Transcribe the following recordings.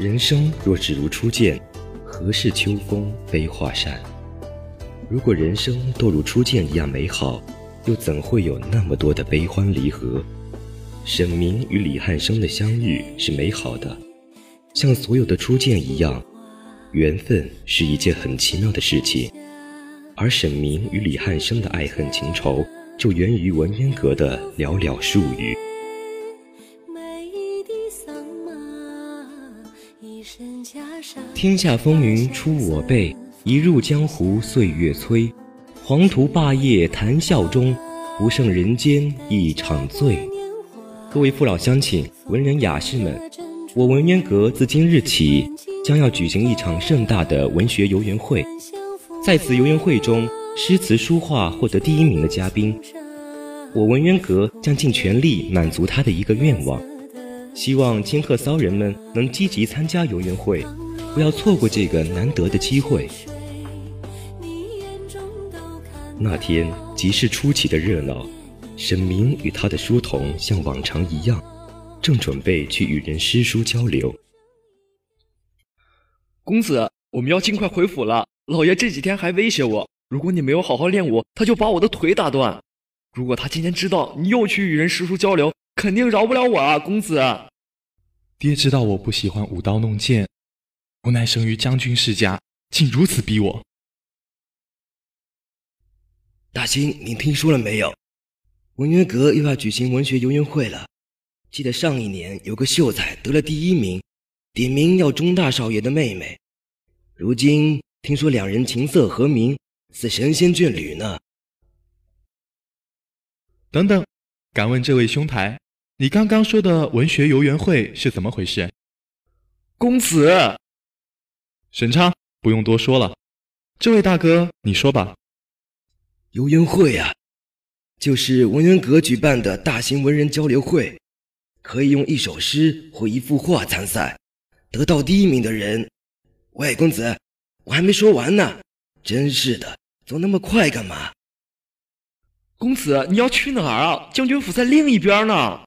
人生若只如初见，何事秋风悲画扇？如果人生都如初见一样美好，又怎会有那么多的悲欢离合？沈明与李汉生的相遇是美好的，像所有的初见一样，缘分是一件很奇妙的事情。而沈明与李汉生的爱恨情仇，就源于文渊阁的寥寥数语。天下风云出我辈，一入江湖岁月催。黄图霸业谈笑中，不胜人间一场醉。各位父老乡亲、文人雅士们，我文渊阁自今日起将要举行一场盛大的文学游园会。在此游园会中，诗词书画获得第一名的嘉宾，我文渊阁将尽全力满足他的一个愿望。希望金鹤骚人们能积极参加游园会，不要错过这个难得的机会。那天集市出奇的热闹，沈明与他的书童像往常一样，正准备去与人诗书交流。公子，我们要尽快回府了。老爷这几天还威胁我，如果你没有好好练武，他就把我的腿打断。如果他今天知道你又去与人诗书交流，肯定饶不了我啊，公子。爹知道我不喜欢舞刀弄剑，无奈生于将军世家，竟如此逼我。大兴，你听说了没有？文渊阁又要举行文学游园会了。记得上一年有个秀才得了第一名，点名要钟大少爷的妹妹。如今听说两人琴瑟和鸣，似神仙眷侣呢。等等，敢问这位兄台？你刚刚说的文学游园会是怎么回事？公子，沈昌，不用多说了。这位大哥，你说吧。游园会啊，就是文渊阁举办的大型文人交流会，可以用一首诗或一幅画参赛，得到第一名的人。喂，公子，我还没说完呢。真是的，走那么快干嘛？公子，你要去哪儿啊？将军府在另一边呢。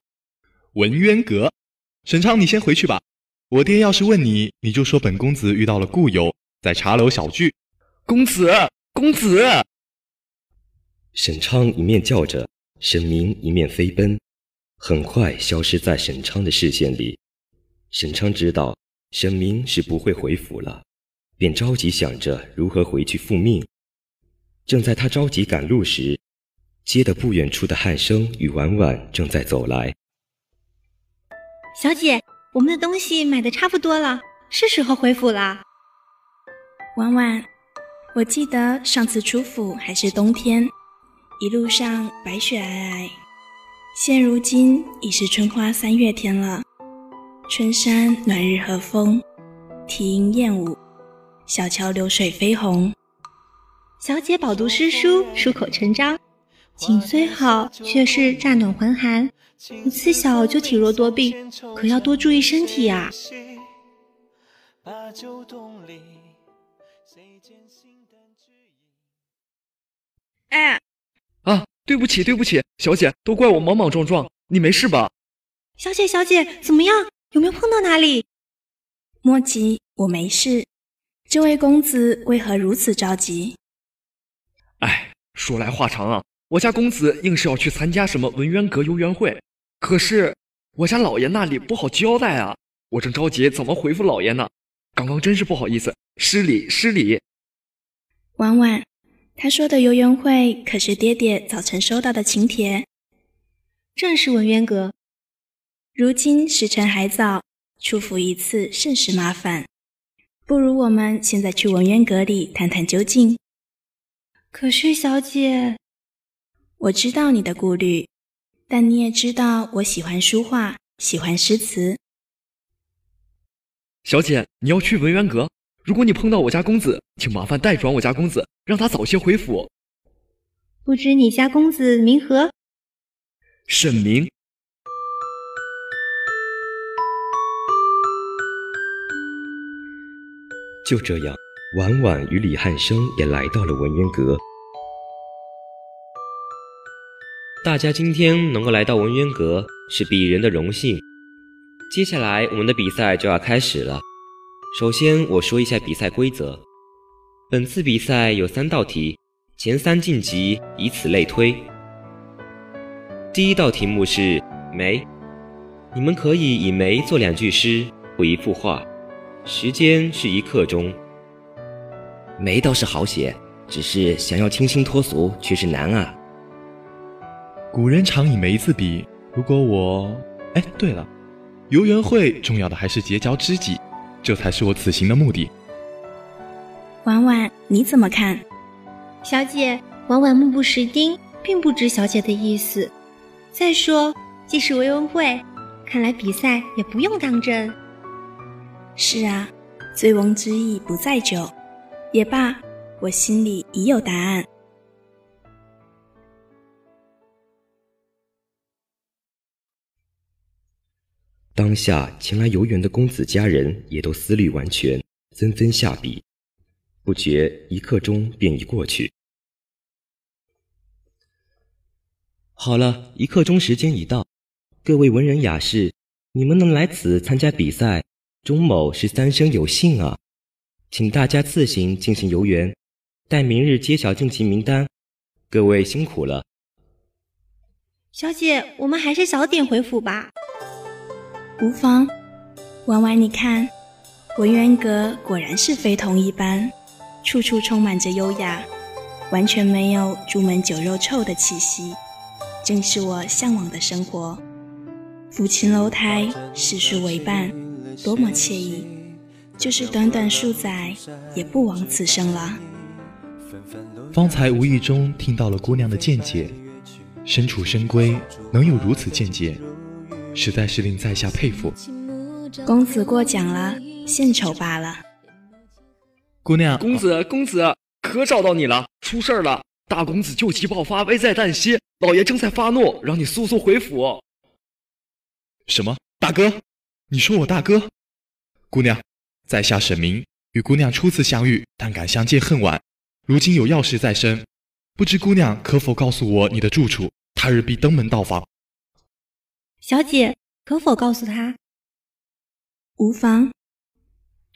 文渊阁，沈昌，你先回去吧。我爹要是问你，你就说本公子遇到了故友，在茶楼小聚。公子，公子。沈昌一面叫着，沈明一面飞奔，很快消失在沈昌的视线里。沈昌知道沈明是不会回府了，便着急想着如何回去复命。正在他着急赶路时，街的不远处的汉生与婉婉正在走来。小姐，我们的东西买的差不多了，是时候回府了。婉婉，我记得上次出府还是冬天，一路上白雪皑皑，现如今已是春花三月天了。春山暖日和风，啼莺燕舞，小桥流水飞红。小姐饱读诗书，出口成章，景虽好，却是乍暖还寒。你自小就体弱多病，可要多注意身体呀。哎，啊，对不起，对不起，小姐，都怪我莽莽撞撞，你没事吧？小姐，小姐，怎么样？有没有碰到哪里？莫急，我没事。这位公子为何如此着急？哎，说来话长啊，我家公子硬是要去参加什么文渊阁游园会。可是我家老爷那里不好交代啊，我正着急怎么回复老爷呢。刚刚真是不好意思，失礼失礼。婉婉，他说的游园会可是爹爹早晨收到的请帖。正是文渊阁。如今时辰还早，出府一次甚是麻烦，不如我们现在去文渊阁里探探究竟。可是小姐，我知道你的顾虑。但你也知道，我喜欢书画，喜欢诗词。小姐，你要去文渊阁，如果你碰到我家公子，请麻烦代转我家公子，让他早些回府。不知你家公子名何？沈明。就这样，婉婉与李汉生也来到了文渊阁。大家今天能够来到文渊阁是鄙人的荣幸。接下来我们的比赛就要开始了，首先我说一下比赛规则。本次比赛有三道题，前三晋级，以此类推。第一道题目是梅，你们可以以梅做两句诗或一幅画，时间是一刻钟。梅倒是好写，只是想要清新脱俗却是难啊。古人常以梅字比，如果我……哎，对了，游园会重要的还是结交知己，这才是我此行的目的。婉婉，你怎么看？小姐，婉婉目不识丁，并不知小姐的意思。再说，既是维文会，看来比赛也不用当真。是啊，醉翁之意不在酒，也罢，我心里已有答案。当下前来游园的公子家人也都思虑完全，纷纷下笔，不觉一刻钟便已过去。好了一刻钟时间已到，各位文人雅士，你们能来此参加比赛，钟某是三生有幸啊！请大家自行进行游园，待明日揭晓晋级名单。各位辛苦了。小姐，我们还是早点回府吧。无妨。婉婉，你看，文渊阁果然是非同一般，处处充满着优雅，完全没有朱门酒肉臭的气息。正是我向往的生活，抚琴楼台，诗书为伴，多么惬意！就是短短数载，也不枉此生了。方才无意中听到了姑娘的见解，身处深闺，能有如此见解，实在是令在下佩服。公子过奖了，献丑罢了。姑娘，公子，公子，可找到你了，出事了！大公子旧疾爆发，危在旦夕。老爷正在发怒，让你速速回府。什么？大哥？你说我大哥？姑娘，在下沈明，与姑娘初次相遇，但敢相见恨晚。如今有要事在身，不知姑娘可否告诉我你的住处？他日必登门到访。小姐，可否告诉他？无妨。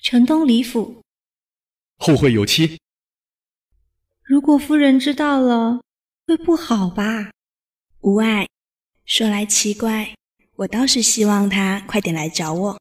城东李府。后会有期。如果夫人知道了，会不好吧？无碍，说来奇怪，我倒是希望他快点来找我。